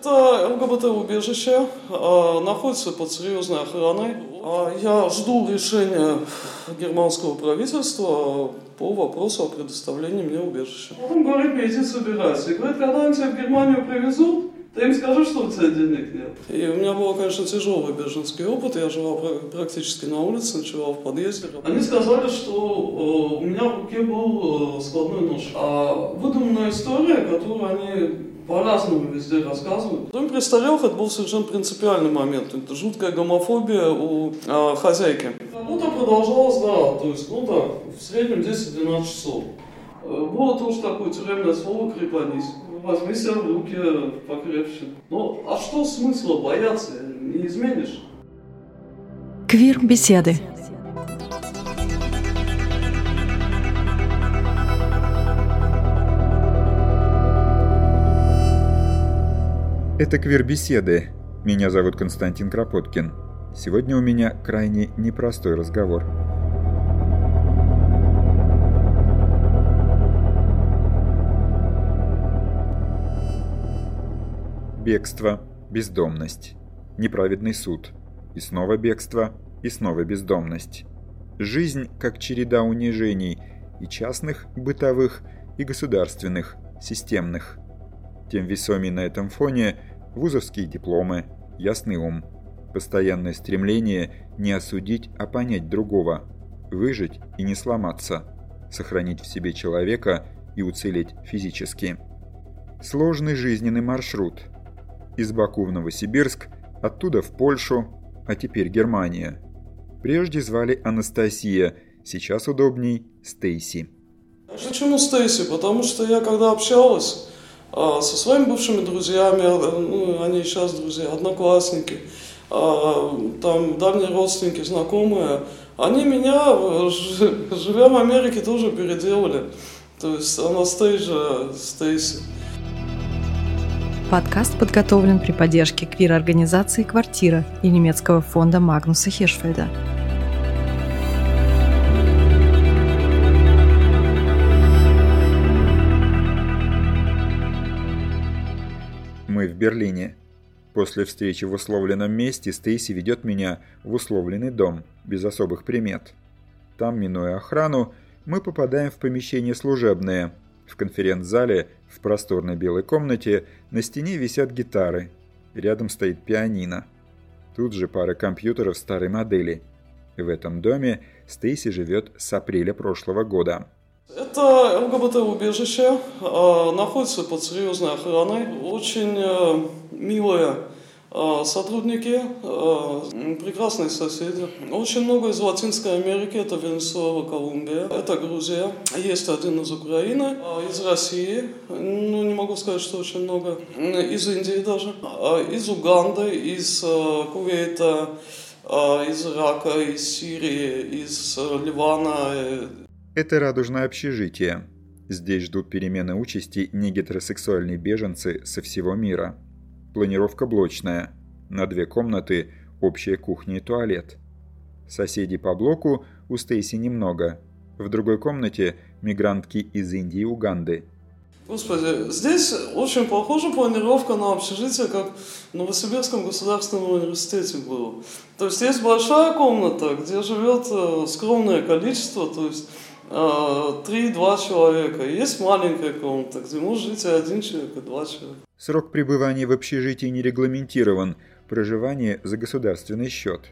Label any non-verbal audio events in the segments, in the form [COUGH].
Это ЛГБТ-убежище, э, находится под серьезной охраной. А я жду решения германского правительства по вопросу о предоставлении мне убежища. Он говорит мне, иди собирайся. И говорит, когда они тебя в Германию привезут, ты им скажи, что у тебя денег нет. И у меня был, конечно, тяжелый беженский опыт. Я жила практически на улице, ночевала в подъезде. Они сказали, что э, у меня в руке был э, складной нож. А выдуманная история, которую они по-разному везде рассказывают. В доме престарелых это был совершенно принципиальный момент. Это жуткая гомофобия у э, хозяйки. Работа продолжалась, да, то есть, ну так, в среднем 10-12 часов. Э, было тоже такое тюремное слово «крепанись» возьми себя в руки покрепче. Ну, а что смысла бояться? Не изменишь. Квир-беседы. Это Квир-беседы. Меня зовут Константин Кропоткин. Сегодня у меня крайне непростой разговор. Бегство, бездомность, неправедный суд, и снова бегство, и снова бездомность. Жизнь как череда унижений, и частных, бытовых, и государственных, системных. Тем весомее на этом фоне вузовские дипломы, ясный ум, постоянное стремление не осудить, а понять другого, выжить и не сломаться, сохранить в себе человека и уцелеть физически. Сложный жизненный маршрут – из Баку в Новосибирск, оттуда в Польшу, а теперь Германия. Прежде звали Анастасия, сейчас удобней Стейси. Почему Стейси? Потому что я когда общалась со своими бывшими друзьями, а, ну, они сейчас друзья, одноклассники, а, там дальние родственники, знакомые, они меня, [LAUGHS] живя в Америке, тоже переделали. То есть Анастейжа Стейси. Подкаст подготовлен при поддержке квир-организации «Квартира» и немецкого фонда Магнуса Хиршфельда. Берлине. После встречи в условленном месте Стейси ведет меня в условленный дом, без особых примет. Там, минуя охрану, мы попадаем в помещение служебное. В конференц-зале в просторной белой комнате на стене висят гитары. Рядом стоит пианино. Тут же пара компьютеров старой модели. В этом доме Стейси живет с апреля прошлого года. Это ЛГБТ-убежище, а, находится под серьезной охраной. Очень э, милая а, сотрудники, а, прекрасные соседи. Очень много из Латинской Америки, это Венесуэла, Колумбия, это Грузия. Есть один из Украины, из России, ну не могу сказать, что очень много, из Индии даже, из Уганды, из Кувейта, из Ирака, из Сирии, из Ливана. Это радужное общежитие. Здесь ждут перемены участи негетеросексуальные беженцы со всего мира. Планировка блочная. На две комнаты, общая кухня и туалет. Соседей по блоку у Стейси немного. В другой комнате мигрантки из Индии и Уганды. Господи, здесь очень похожа планировка на общежитие, как в Новосибирском государственном университете было. То есть есть большая комната, где живет э, скромное количество, то есть э, три-два человека. Есть маленькая комната, где может жить один человек и два человека. Срок пребывания в общежитии не регламентирован, проживание за государственный счет.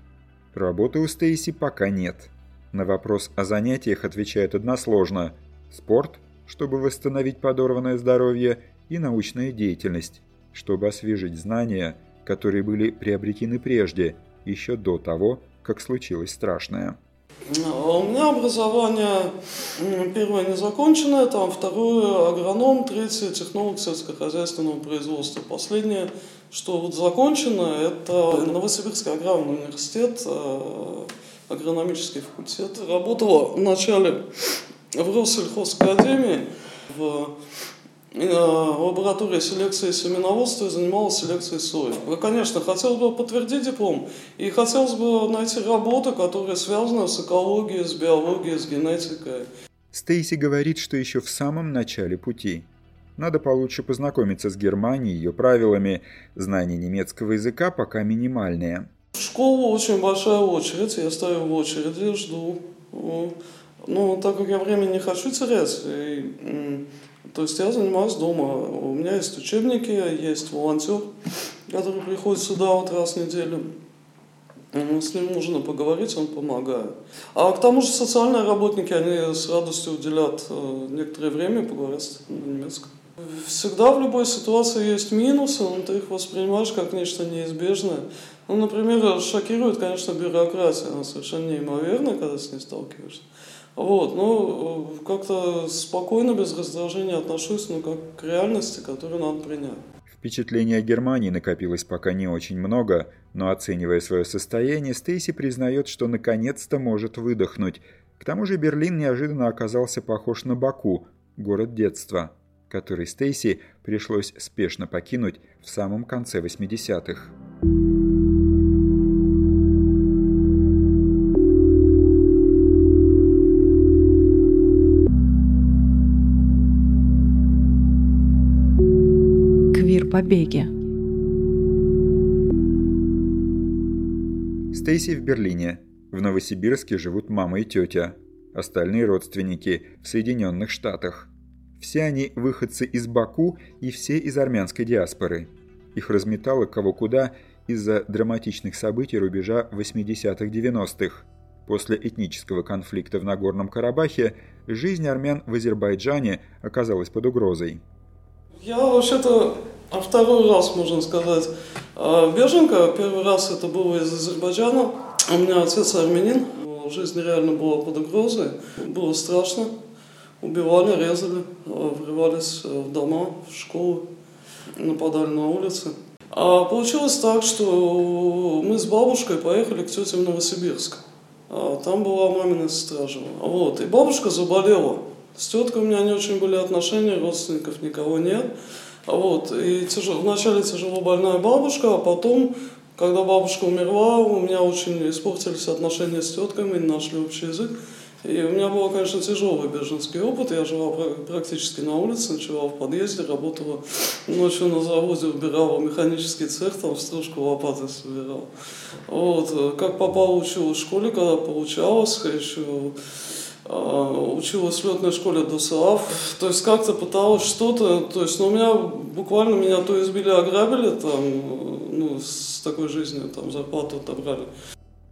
Работы у Стейси пока нет. На вопрос о занятиях отвечают односложно. Спорт, чтобы восстановить подорванное здоровье, и научная деятельность, чтобы освежить знания, которые были приобретены прежде, еще до того, как случилось страшное. У меня образование первое незаконченное, там второе агроном, третье технолог сельскохозяйственного производства. Последнее, что вот закончено, это Новосибирский аграрный университет, э, агрономический факультет. Работала вначале в Россельхозакадемии, в Э, лаборатория селекции семеноводства и занималась селекцией сои. Конечно, хотелось бы подтвердить диплом и хотелось бы найти работу, которая связана с экологией, с биологией, с генетикой. Стейси говорит, что еще в самом начале пути. Надо получше познакомиться с Германией, ее правилами. Знание немецкого языка пока минимальное. В школу очень большая очередь, я стою в очереди, жду. Ну, так как я время не хочу терять, и, то есть я занимаюсь дома. У меня есть учебники, есть волонтер, который приходит сюда вот раз в неделю. С ним нужно поговорить, он помогает. А к тому же социальные работники, они с радостью уделят э, некоторое время поговорить на немецком. Всегда в любой ситуации есть минусы, но ты их воспринимаешь как нечто неизбежное. Ну, например, шокирует, конечно, бюрократия, она совершенно неимоверная, когда с ней сталкиваешься. Вот, но э, как-то спокойно, без раздражения отношусь, ну, как к реальности, которую надо принять. Впечатлений о Германии накопилось пока не очень много, но оценивая свое состояние, Стейси признает, что наконец-то может выдохнуть. К тому же Берлин неожиданно оказался похож на Баку, город детства, который Стейси пришлось спешно покинуть в самом конце 80-х. Побеге. Стейси в Берлине. В Новосибирске живут мама и тетя. Остальные родственники в Соединенных Штатах. Все они выходцы из Баку и все из армянской диаспоры. Их разметало кого куда из-за драматичных событий рубежа 80-х-90-х. После этнического конфликта в Нагорном Карабахе жизнь армян в Азербайджане оказалась под угрозой. Я вообще-то а второй раз, можно сказать, а, беженка. Первый раз это было из Азербайджана. У меня отец армянин. Жизнь реально была под угрозой. Было страшно. Убивали, резали, а, врывались в дома, в школы, нападали на улицы. А получилось так, что мы с бабушкой поехали к тете в Новосибирск. А там была мамина сестра. Вот. И бабушка заболела. С теткой у меня не очень были отношения, родственников никого нет. Вот. И тяжело, вначале тяжело больная бабушка, а потом, когда бабушка умерла, у меня очень испортились отношения с теткой, не нашли общий язык. И у меня был, конечно, тяжелый беженский опыт. Я жила практически на улице, ночевала в подъезде, работала ночью на заводе, убирала механический цех, там стружку лопатой собирала. Вот. Как попала, училась в школе, когда получалось, еще училась в летной школе ДОСААФ, то есть как-то пыталась что-то, то есть, ну, у меня буквально меня то избили, ограбили, там, ну, с такой жизнью, там, зарплату отобрали.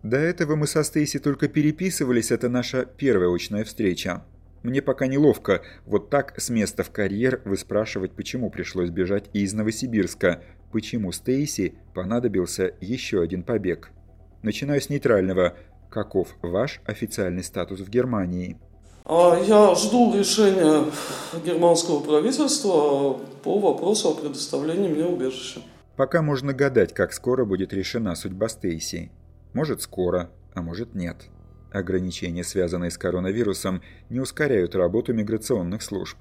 До этого мы со Стейси только переписывались, это наша первая очная встреча. Мне пока неловко вот так с места в карьер выспрашивать, почему пришлось бежать из Новосибирска, почему Стейси понадобился еще один побег. Начинаю с нейтрального – Каков ваш официальный статус в Германии? А, я жду решения германского правительства по вопросу о предоставлении мне убежища. Пока можно гадать, как скоро будет решена судьба Стейси. Может скоро, а может нет. Ограничения, связанные с коронавирусом, не ускоряют работу миграционных служб.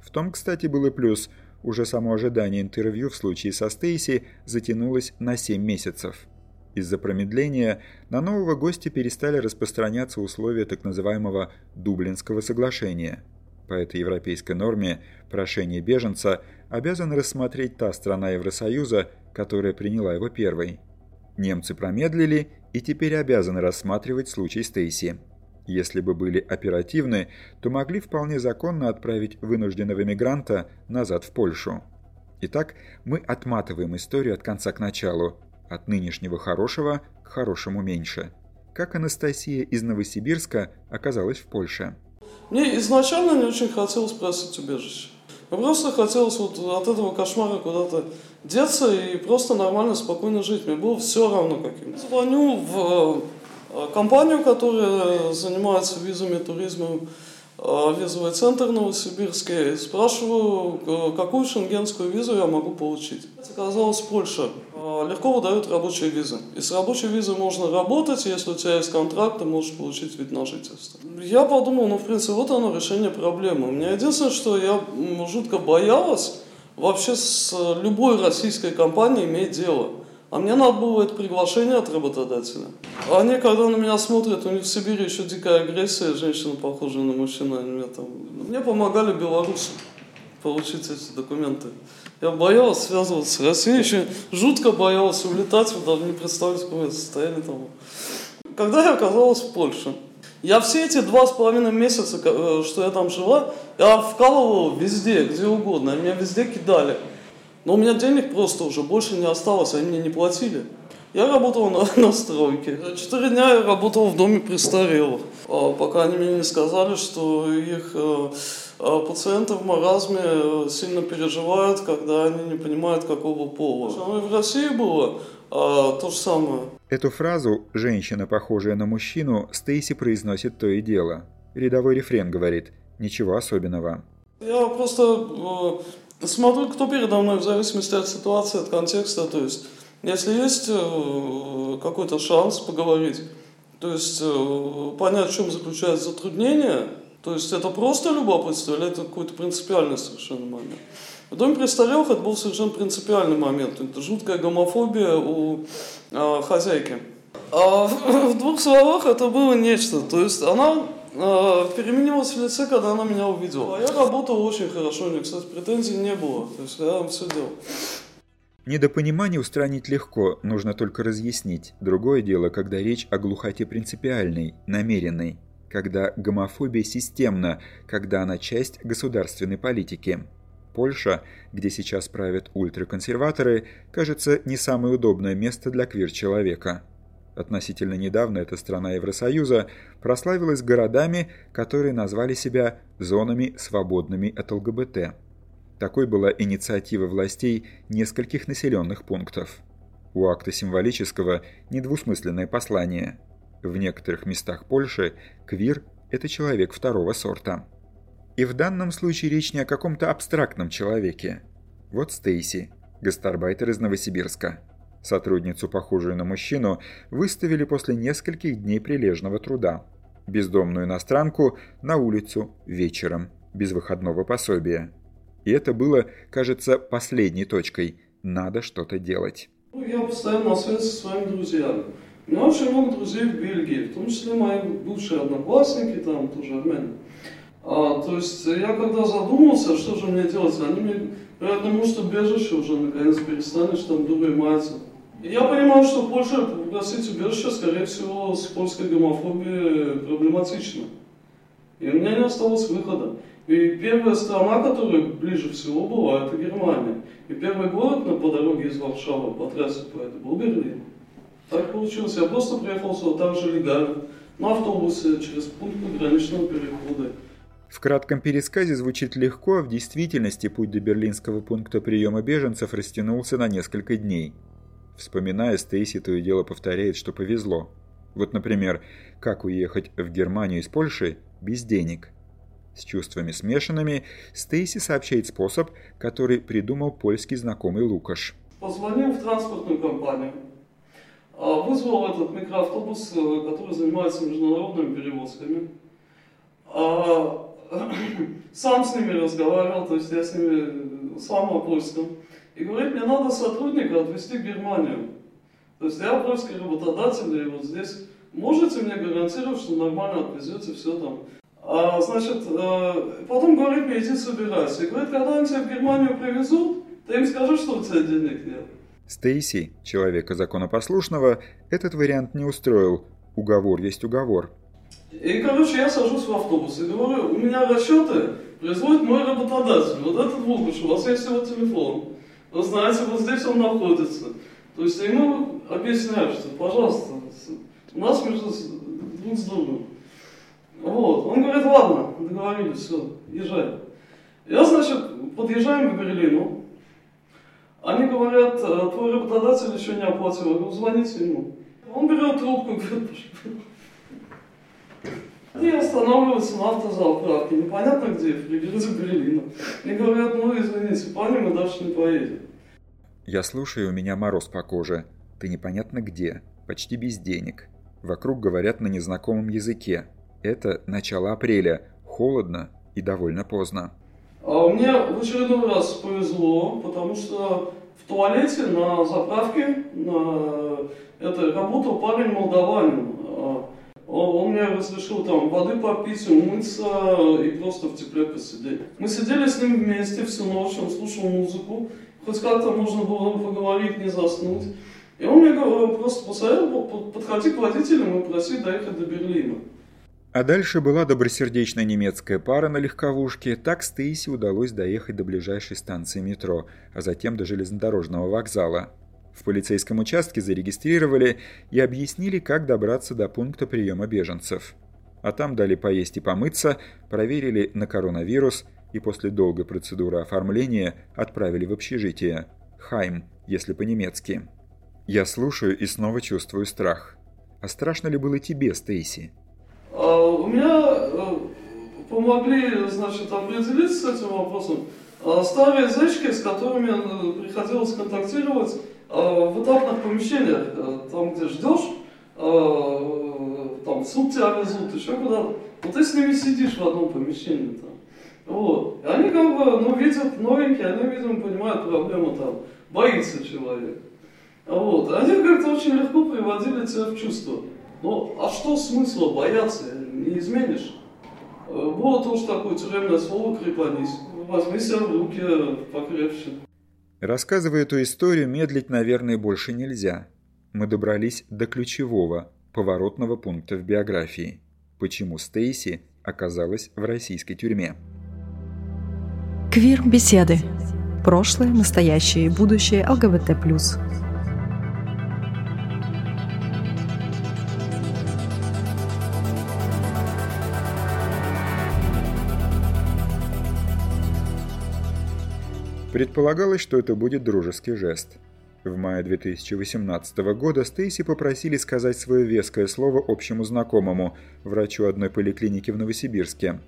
В том, кстати, был и плюс. Уже само ожидание интервью в случае со Стейси затянулось на 7 месяцев. Из-за промедления на нового гостя перестали распространяться условия так называемого Дублинского соглашения. По этой европейской норме прошение беженца обязана рассмотреть та страна Евросоюза, которая приняла его первой. Немцы промедлили и теперь обязаны рассматривать случай Стейси. Если бы были оперативны, то могли вполне законно отправить вынужденного мигранта назад в Польшу. Итак, мы отматываем историю от конца к началу, от нынешнего хорошего к хорошему меньше. Как Анастасия из Новосибирска оказалась в Польше? Мне изначально не очень хотелось просить убежище. Мне просто хотелось вот от этого кошмара куда-то деться и просто нормально, спокойно жить. Мне было все равно каким. Звоню в э, компанию, которая занимается визами, туризмом, визовый центр Новосибирский. Спрашиваю, какую шенгенскую визу я могу получить. Оказалось, Польша. А, легко выдают рабочие визы. И с рабочей визой можно работать, если у тебя есть контракт, ты можешь получить вид на жительство. Я подумал, ну, в принципе, вот оно решение проблемы. У меня единственное, что я жутко боялась вообще с любой российской компанией иметь дело. А мне надо было это приглашение от работодателя. Они, когда на меня смотрят, у них в Сибири еще дикая агрессия, женщина похожа на мужчину, они мне там... Мне помогали белорусы. получить эти документы. Я боялся связываться с Россией, еще жутко боялся улетать, вы даже не представляете, какое состояние там. Когда я оказалась в Польше, я все эти два с половиной месяца, э, что я там жила, я вкалывала везде, где угодно, меня везде кидали. Но у меня денег просто уже больше не осталось, они мне не платили. Я работал на, [LAUGHS] на стройке. Четыре дня я работал в доме престарелых, а, пока они мне не сказали, что их э, а, пациенты в маразме э, сильно переживают, когда они не понимают, какого пола. Оно и в России было а, то же самое. Эту фразу «женщина, похожая на мужчину» Стейси произносит то и дело. Рядовой рефрен говорит «ничего особенного». Я просто э, смотрю, кто передо мной, в зависимости от ситуации, от контекста. То есть если есть э, какой-то шанс поговорить, то есть э, понять, в чем заключается затруднение, то есть это просто любопытство или это какой-то принципиальный совершенно момент. В доме престарелых это был совершенно принципиальный момент. Это жуткая гомофобия у э, хозяйки. А в [LAUGHS] двух словах это было нечто. То есть она переменилась в лице, когда она меня увидела. А я работал очень хорошо, у нее, кстати, претензий не было. То есть я все делал. Недопонимание устранить легко, нужно только разъяснить. Другое дело, когда речь о глухоте принципиальной, намеренной, когда гомофобия системна, когда она часть государственной политики. Польша, где сейчас правят ультраконсерваторы, кажется не самое удобное место для квир-человека. Относительно недавно эта страна Евросоюза прославилась городами, которые назвали себя зонами, свободными от ЛГБТ. Такой была инициатива властей нескольких населенных пунктов. У акта символического недвусмысленное послание. В некоторых местах Польши квир – это человек второго сорта. И в данном случае речь не о каком-то абстрактном человеке. Вот Стейси, гастарбайтер из Новосибирска. Сотрудницу, похожую на мужчину, выставили после нескольких дней прилежного труда. Бездомную иностранку на улицу вечером, без выходного пособия. И это было, кажется, последней точкой. Надо что-то делать. Ну, я постоянно на связи со своими друзьями. У меня очень много друзей в Бельгии, в том числе мои бывшие одноклассники, там тоже армяне. А, то есть я когда задумался, что же мне делать, они мне говорят, ну может убежище уже наконец перестанешь там дурой маяться. Я понимаю, что Польша попросить убежище, скорее всего, с польской гомофобией проблематично. И у меня не осталось выхода. И первая страна, которая ближе всего была, это Германия. И первый город на, по дороге из Варшавы по трассе по этой был Берлин. Так получилось. Я просто приехал сюда так же легально, на автобусе, через пункт пограничного перехода. В кратком пересказе звучит легко, а в действительности путь до берлинского пункта приема беженцев растянулся на несколько дней. Вспоминая, Стейси то и дело повторяет, что повезло. Вот, например, как уехать в Германию из Польши без денег – с чувствами смешанными, Стейси сообщает способ, который придумал польский знакомый Лукаш. Позвонил в транспортную компанию, а, вызвал этот микроавтобус, э, который занимается международными перевозками. А, [CLEARS THROAT] сам с ними разговаривал, то есть я с ними сам на польском. И говорит, мне надо сотрудника отвезти в Германию. То есть я польский работодатель, и вот здесь можете мне гарантировать, что нормально отвезете все там а, значит, э, потом говорит мне, иди собирайся. И говорит, когда они тебя в Германию привезут, ты им скажи, что у тебя денег нет. Стейси, человека законопослушного, этот вариант не устроил. Уговор есть уговор. И, короче, я сажусь в автобус и говорю, у меня расчеты производит мой работодатель. Вот этот Лукаш, у вас есть его телефон. Знаете, вот здесь он находится. То есть ему объясняю, что, пожалуйста, у нас между двух с другом. Вот. Он говорит, ладно, договорились, все, езжай. Я, значит, подъезжаем к Берлину. Они говорят, «Э, твой работодатель еще не оплатил. Я говорю, звоните ему. Он берет трубку, говорит, и останавливаются на автозаправке, непонятно где, в пригороде Берлина. И говорят, ну извините, парни, мы дальше не поедем. Я слушаю, у меня мороз по коже. Ты непонятно где, почти без денег. Вокруг говорят на незнакомом языке. Это начало апреля, холодно и довольно поздно. А мне в очередной раз повезло, потому что в туалете на заправке на это работал парень молдаванин. Он мне разрешил там воды попить, умыться и просто в тепле посидеть. Мы сидели с ним вместе всю ночь, он слушал музыку. Хоть как-то можно было поговорить, не заснуть. И он мне просто посоветовал подходить к водителям и просить доехать до Берлина. А дальше была добросердечная немецкая пара на легковушке. Так Стейси удалось доехать до ближайшей станции метро, а затем до железнодорожного вокзала. В полицейском участке зарегистрировали и объяснили, как добраться до пункта приема беженцев. А там дали поесть и помыться, проверили на коронавирус и после долгой процедуры оформления отправили в общежитие. Хайм, если по-немецки. Я слушаю и снова чувствую страх. А страшно ли было тебе, Стейси? А, у меня э, помогли, значит, определиться с этим вопросом а, старые зечки, с которыми э, приходилось контактировать в этапных помещениях, э, там, где ждешь, там суд тебя везут, еще куда-то. Вот ты с ними сидишь в одном помещении там. Вот. И они как бы, ну, видят новенькие, они, видимо, понимают проблему там, боится человек. Вот. Они как-то очень легко приводили тебя в чувство. Ну, а что смысла бояться? Не изменишь. Вот уж такое тюремное слово крепанись. Возьми себя в руки покрепче. Рассказывая эту историю, медлить, наверное, больше нельзя. Мы добрались до ключевого, поворотного пункта в биографии. Почему Стейси оказалась в российской тюрьме. Квир-беседы. Прошлое, настоящее и будущее ЛГБТ+. Предполагалось, что это будет дружеский жест. В мае 2018 года Стейси попросили сказать свое веское слово общему знакомому, врачу одной поликлиники в Новосибирске.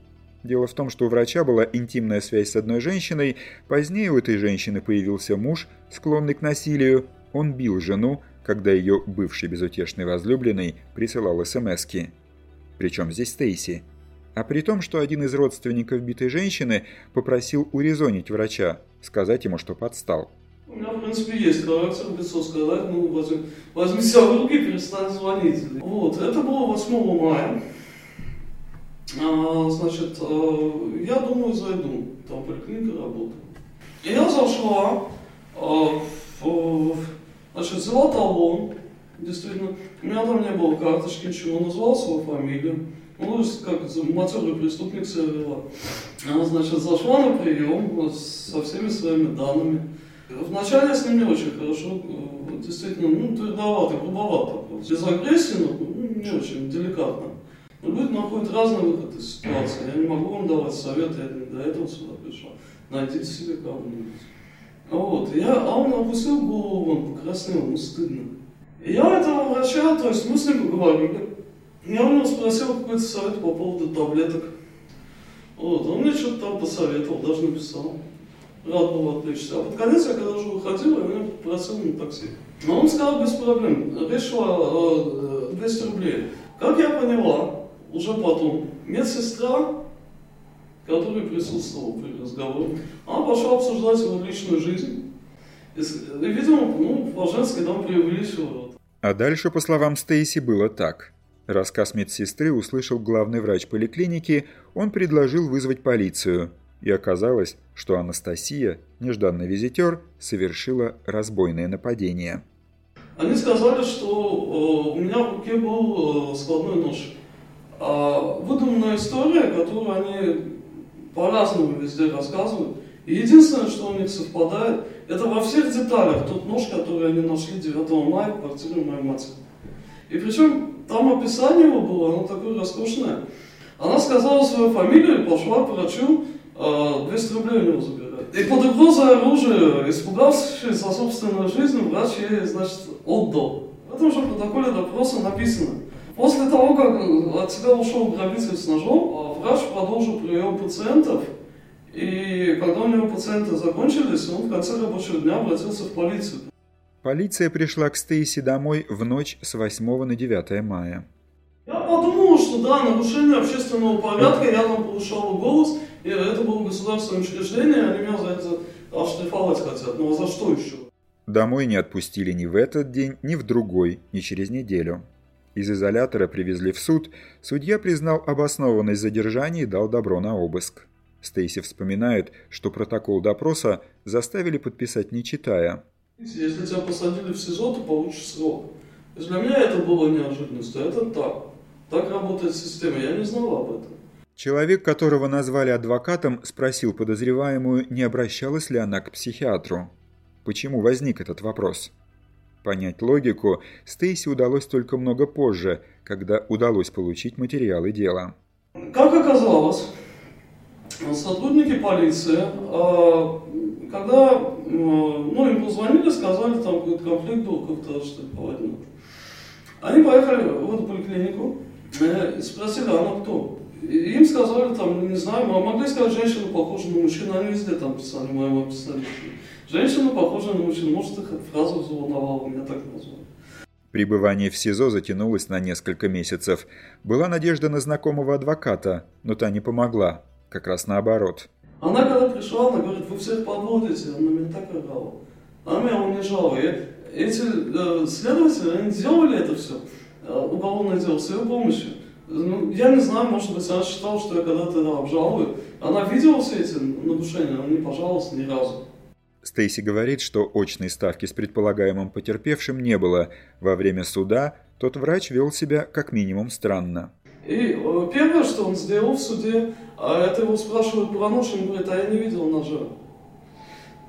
Дело в том, что у врача была интимная связь с одной женщиной, позднее у этой женщины появился муж, склонный к насилию, он бил жену, когда ее бывший безутешный возлюбленный присылал СМСки. Причем здесь Стейси? А при том, что один из родственников битой женщины попросил урезонить врача, сказать ему, что подстал. У меня, в принципе, есть характер лицо сказать, ну, возьми, возьми себя в руки перестань звонить. Вот, это было 8 мая. А, значит, а, я думаю, зайду, там поликлиника работает. И я зашла, а, в, значит, взяла талон, действительно, у меня там не было карточки, ничего, назвала свою фамилию. Ну, как матерый преступник себя вела. Она, значит, зашла на прием со всеми своими данными. Вначале я с ним не очень хорошо, э, действительно, ну, твердовато, грубовато. Без агрессии, но ну, не очень деликатно. Но люди находят разные выходы из ситуации. Я не могу вам давать советы, я не для этого сюда пришел. Найдите себе кого-нибудь. Вот, я, а он опустил голову, он покраснел, ему стыдно. И я этого врача, то есть мы с ним поговорили. Я у него спросил какой-то совет по поводу таблеток. Вот, он мне что-то там посоветовал, даже написал. Рад был отвлечься. А под конец, я когда уже выходил, я меня попросил на такси. Но он сказал без проблем. Речь шла о 200 рублей. Как я поняла, уже потом, медсестра, которая присутствовала при разговоре, она пошла обсуждать его личную жизнь. И, видимо, ну, по-женски там преувеличивала. А дальше, по словам Стейси, было так. Рассказ медсестры услышал главный врач поликлиники, он предложил вызвать полицию. И оказалось, что Анастасия, нежданный визитер, совершила разбойное нападение. Они сказали, что э, у меня в руке был э, складной нож. А выдуманная история, которую они по-разному везде рассказывают. И единственное, что у них совпадает, это во всех деталях тот нож, который они нашли 9 мая в квартире моей матери. И причем там описание его было, оно такое роскошное. Она сказала свою фамилию и пошла к врачу, 200 а, рублей у него забирать. И под угрозой оружия, испугавшись за собственную жизнь, врач ей, значит, отдал. В этом же протоколе допроса написано. После того, как от себя ушел грабитель с ножом, а врач продолжил прием пациентов, и когда у него пациенты закончились, он в конце рабочего дня обратился в полицию. Полиция пришла к Стейси домой в ночь с 8 на 9 мая. Я подумал, что да, нарушение общественного порядка, я там повышал голос, и это было государственное учреждение, они меня за это оштрафовать хотят. Ну а за что еще? Домой не отпустили ни в этот день, ни в другой, ни через неделю. Из изолятора привезли в суд, судья признал обоснованность задержания и дал добро на обыск. Стейси вспоминает, что протокол допроса заставили подписать не читая. Если тебя посадили в СИЗО, то получишь срок. То есть для меня это было неожиданностью, это так. Так работает система, я не знал об этом. Человек, которого назвали адвокатом, спросил подозреваемую, не обращалась ли она к психиатру. Почему возник этот вопрос? Понять логику Стейси удалось только много позже, когда удалось получить материалы дела. Как оказалось, сотрудники полиции, а, когда ну, им позвонили, сказали, там какой-то конфликт был, как-то что то Они поехали в эту поликлинику э, и спросили, а она кто? И им сказали, там, не знаю, могли сказать, женщина похожа на мужчину, они везде там писали, моему описали. Женщина похожа на мужчину, может, их фраза взволновала, меня так назвали. Пребывание в СИЗО затянулось на несколько месяцев. Была надежда на знакомого адвоката, но та не помогла. Как раз наоборот. Она когда пришла, она говорит, вы всех подводите, она меня так орала. Она меня унижала. И эти э, следователи, они делали это все, э, уголовное дело, с ее помощью. Ну, я не знаю, может быть, она считала, что я когда-то обжалую. Она видела все эти нарушения, она не пожаловалась ни разу. Стейси говорит, что очной ставки с предполагаемым потерпевшим не было. Во время суда тот врач вел себя как минимум странно. И э, первое, что он сделал в суде, а это его спрашивают про нож, он говорит, а я не видел ножа.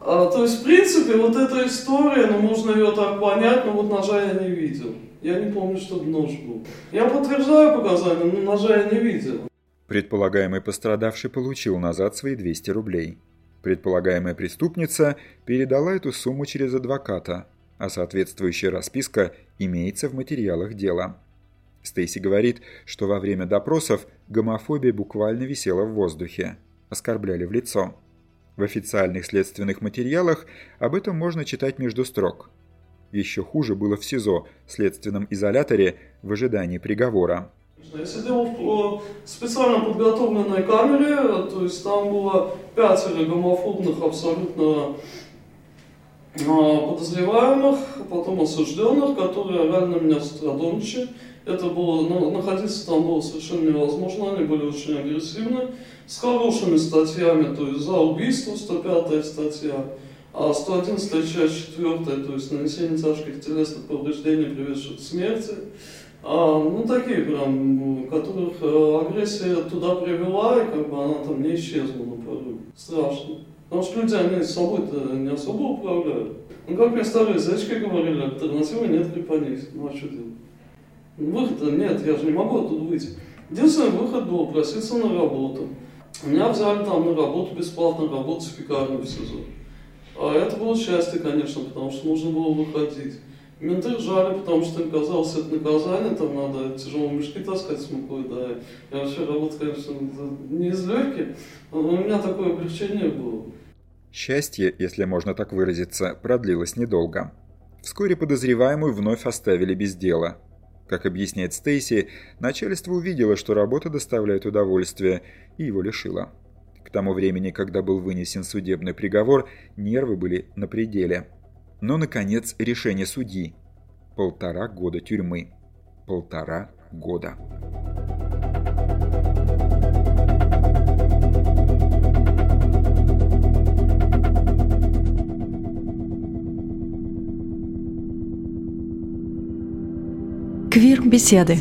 А, то есть, в принципе, вот эта история, ну, можно ее так понять, но вот ножа я не видел. Я не помню, чтобы нож был. Я подтверждаю показания, но ножа я не видел. Предполагаемый пострадавший получил назад свои 200 рублей. Предполагаемая преступница передала эту сумму через адвоката, а соответствующая расписка имеется в материалах дела. Стейси говорит, что во время допросов гомофобия буквально висела в воздухе. Оскорбляли в лицо. В официальных следственных материалах об этом можно читать между строк. Еще хуже было в СИЗО, следственном изоляторе, в ожидании приговора. Я сидел в специально подготовленной камере, то есть там было пятеро гомофобных абсолютно а, подозреваемых, потом осужденных, которые реально меня страдончи. Это было, ну, находиться там было совершенно невозможно, они были очень агрессивны, с хорошими статьями, то есть за убийство 105 статья, а 111 часть 4, то есть нанесение тяжких телесных повреждений, приведших к смерти. А, ну, такие прям, которых э, агрессия туда привела, и как бы она там не исчезла на пору. Страшно. Потому что люди, они с собой-то не особо управляют. Ну, как мне старые зайчики говорили, альтернативы нет крепонись. Ну, а что делать? Выхода нет, я же не могу оттуда выйти. Единственный выход был проситься на работу. Меня взяли там на работу бесплатно, работать в пекарне в СИЗО. А это было счастье, конечно, потому что нужно было выходить. Менты ржали, потому что им казалось это наказание, там надо тяжелые мешки таскать с мукой, да. Я вообще работаю, конечно, не из легких, но у меня такое облегчение было. Счастье, если можно так выразиться, продлилось недолго. Вскоре подозреваемую вновь оставили без дела. Как объясняет Стейси, начальство увидело, что работа доставляет удовольствие, и его лишило. К тому времени, когда был вынесен судебный приговор, нервы были на пределе – но, наконец, решение судьи. Полтора года тюрьмы. Полтора года. Квир-беседы.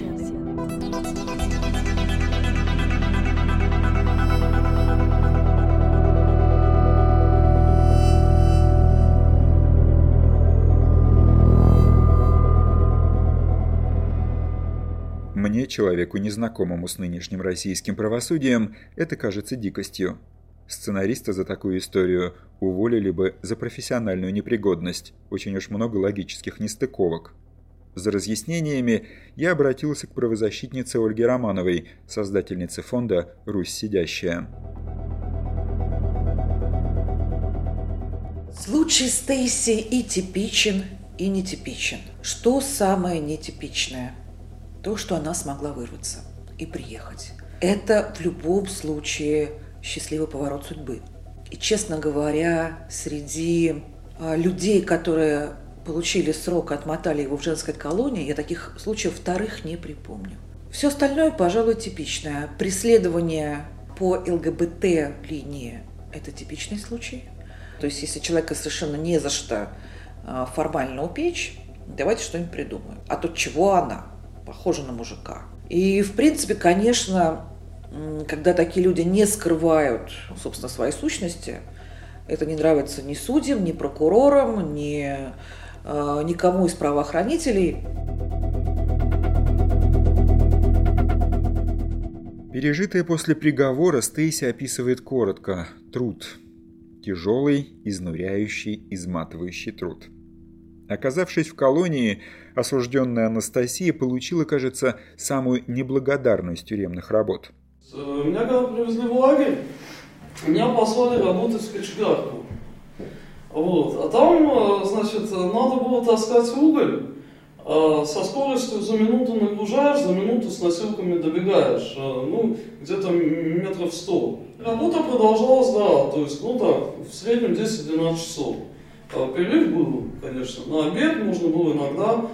человеку, незнакомому с нынешним российским правосудием, это кажется дикостью. Сценариста за такую историю уволили бы за профессиональную непригодность, очень уж много логических нестыковок. За разъяснениями я обратился к правозащитнице Ольге Романовой, создательнице фонда «Русь сидящая». Случай Стейси и типичен, и нетипичен. Что самое нетипичное – то, что она смогла вырваться и приехать. Это в любом случае счастливый поворот судьбы. И, честно говоря, среди а, людей, которые получили срок, отмотали его в женской колонии, я таких случаев вторых не припомню. Все остальное, пожалуй, типичное. Преследование по ЛГБТ-линии – это типичный случай. То есть, если человека совершенно не за что а, формально упечь, давайте что-нибудь придумаем. А тут чего она? Похожа на мужика. И, в принципе, конечно, когда такие люди не скрывают, собственно, своей сущности, это не нравится ни судьям, ни прокурорам, ни никому из правоохранителей. Пережитое после приговора Стейси описывает коротко. Труд. Тяжелый, изнуряющий, изматывающий труд. Оказавшись в колонии, осужденная Анастасия получила, кажется, самую неблагодарную из тюремных работ. Меня когда привезли в лагерь, меня послали работать в кочегарку. Вот. А там, значит, надо было таскать уголь а, со скоростью за минуту нагружаешь, за минуту с носилками добегаешь, а, ну, где-то метров сто. Работа продолжалась, да, то есть, ну так, в среднем 10-12 часов. Перерыв был, конечно, на обед можно было иногда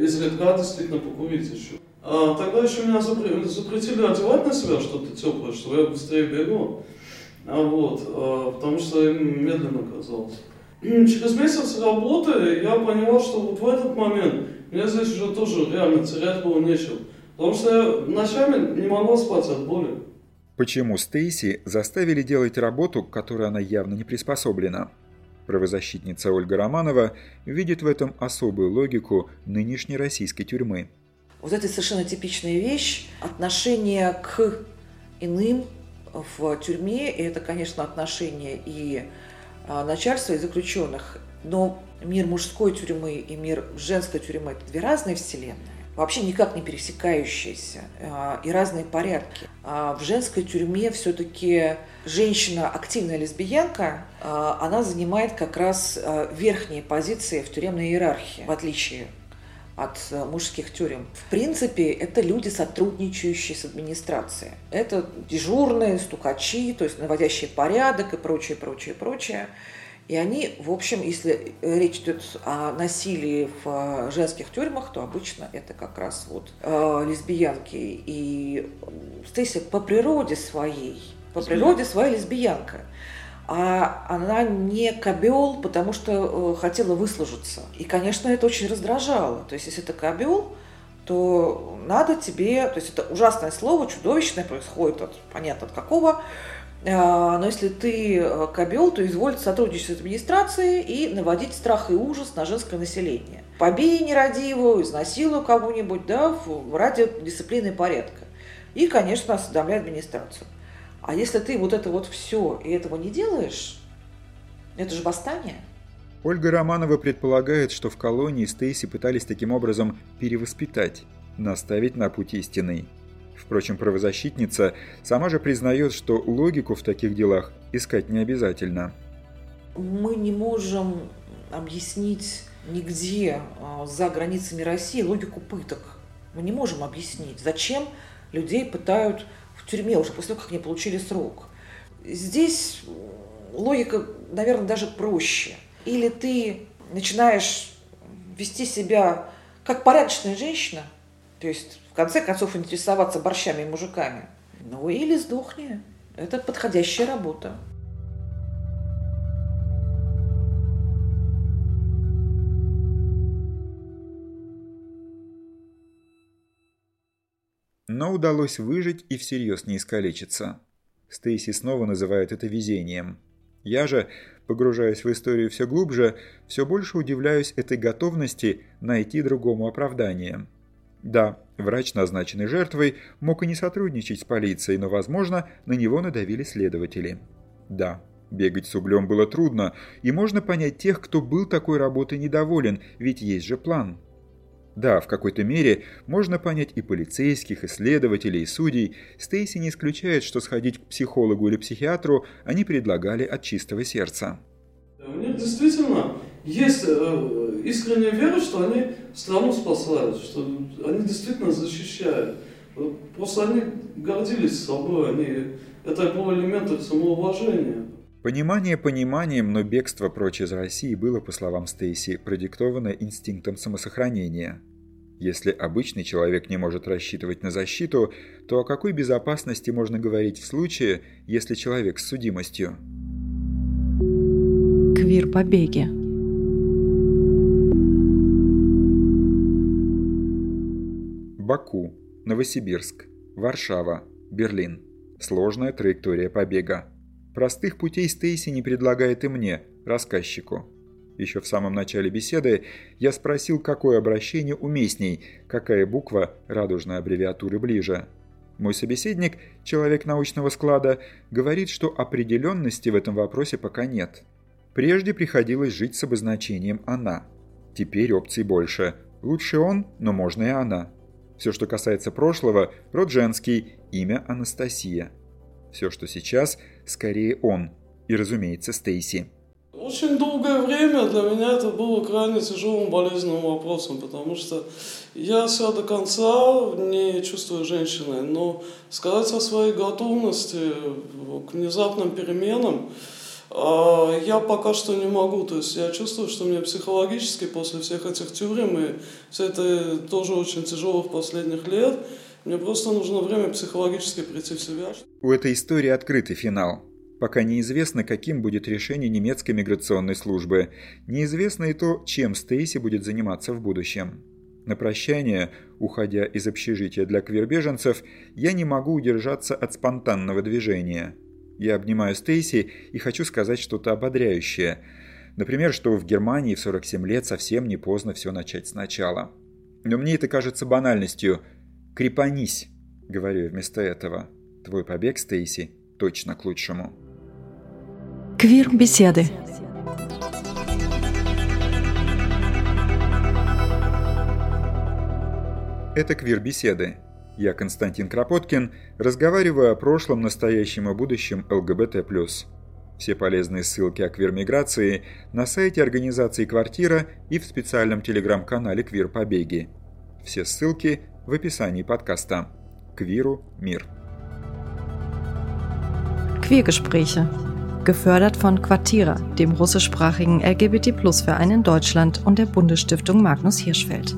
изредка действительно покурить еще. А тогда еще меня запретили одевать на себя что-то теплое, чтобы я быстрее бегал. А вот, потому что им медленно казалось. Через месяц работы я поняла, что вот в этот момент мне здесь уже тоже реально терять было нечего. Потому что я ночами не могла спать от боли. Почему Стейси заставили делать работу, к которой она явно не приспособлена? Правозащитница Ольга Романова видит в этом особую логику нынешней российской тюрьмы. Вот это совершенно типичная вещь – отношение к иным в тюрьме. И это, конечно, отношение и начальства, и заключенных. Но мир мужской тюрьмы и мир женской тюрьмы – это две разные вселенные, вообще никак не пересекающиеся, а, и разные порядки. А в женской тюрьме все-таки женщина, активная лесбиянка, а, она занимает как раз верхние позиции в тюремной иерархии, в отличие от мужских тюрем. В принципе, это люди, сотрудничающие с администрацией. Это дежурные, стукачи, то есть наводящие порядок и прочее, прочее, прочее. И они, в общем, если речь идет о насилии в женских тюрьмах, то обычно это как раз вот э, лесбиянки. И Стейси по природе своей, по природе своей лесбиянка. А она не кобел, потому что э, хотела выслужиться. И, конечно, это очень раздражало. То есть, если ты кобел, то надо тебе, то есть это ужасное слово, чудовищное, происходит от, понятно, от какого, а, но если ты э, кобел, то изволит сотрудничать с администрацией и наводить страх и ужас на женское население. Побей нерадивую, изнасилуй кого-нибудь, да, ради дисциплины и порядка. И, конечно, осведомляй администрацию. А если ты вот это вот все и этого не делаешь, это же восстание. Ольга Романова предполагает, что в колонии Стейси пытались таким образом перевоспитать, наставить на путь истинный. Впрочем, правозащитница сама же признает, что логику в таких делах искать не обязательно. Мы не можем объяснить нигде а, за границами России логику пыток. Мы не можем объяснить, зачем людей пытают в тюрьме уже после того, как они получили срок. Здесь логика, наверное, даже проще. Или ты начинаешь вести себя как порядочная женщина, то есть конце концов интересоваться борщами и мужиками. Ну или сдохни. Это подходящая работа. Но удалось выжить и всерьез не искалечиться. Стейси снова называет это везением. Я же, погружаясь в историю все глубже, все больше удивляюсь этой готовности найти другому оправдание – да, врач, назначенный жертвой, мог и не сотрудничать с полицией, но, возможно, на него надавили следователи. Да, бегать с углем было трудно, и можно понять тех, кто был такой работой недоволен, ведь есть же план. Да, в какой-то мере можно понять и полицейских, и следователей, и судей. Стейси не исключает, что сходить к психологу или психиатру они предлагали от чистого сердца. У них действительно есть э, искренняя вера, что они страну спасают, что они действительно защищают. Просто они гордились собой, они, это был элемент самоуважения. Понимание пониманием, но бегство прочь из России было, по словам Стейси, продиктовано инстинктом самосохранения. Если обычный человек не может рассчитывать на защиту, то о какой безопасности можно говорить в случае, если человек с судимостью? Квир-побеги. Баку, Новосибирск, Варшава, Берлин. Сложная траектория побега. Простых путей Стейси не предлагает и мне, рассказчику. Еще в самом начале беседы я спросил, какое обращение уместней, какая буква радужной аббревиатуры ближе. Мой собеседник, человек научного склада, говорит, что определенности в этом вопросе пока нет. Прежде приходилось жить с обозначением «она». Теперь опций больше. Лучше он, но можно и она. Все, что касается прошлого, род женский, имя Анастасия. Все, что сейчас, скорее он. И, разумеется, Стейси. Очень долгое время для меня это было крайне тяжелым болезненным вопросом, потому что я себя до конца не чувствую женщиной, но сказать о своей готовности к внезапным переменам а, я пока что не могу. То есть я чувствую, что мне психологически после всех этих тюрем и все это тоже очень тяжело в последних лет, мне просто нужно время психологически прийти в себя. У этой истории открытый финал. Пока неизвестно, каким будет решение немецкой миграционной службы. Неизвестно и то, чем Стейси будет заниматься в будущем. На прощание, уходя из общежития для квирбеженцев, я не могу удержаться от спонтанного движения. Я обнимаю Стейси и хочу сказать что-то ободряющее. Например, что в Германии в 47 лет совсем не поздно все начать сначала. Но мне это кажется банальностью. «Крепанись», — говорю вместо этого. Твой побег, Стейси, точно к лучшему. Квир-беседы. Это квир-беседы. Я, Константин Кропоткин, разговариваю о прошлом, настоящем и будущем ЛГБТ+. Все полезные ссылки о квир-миграции на сайте организации «Квартира» и в специальном телеграм-канале «Квир-побеги». Все ссылки в описании подкаста. Квиру мир. Queergespräche gefördert von Quartira, dem russischsprachigen LGBT-Plus-Verein in Deutschland und der Bundesstiftung Magnus Hirschfeld.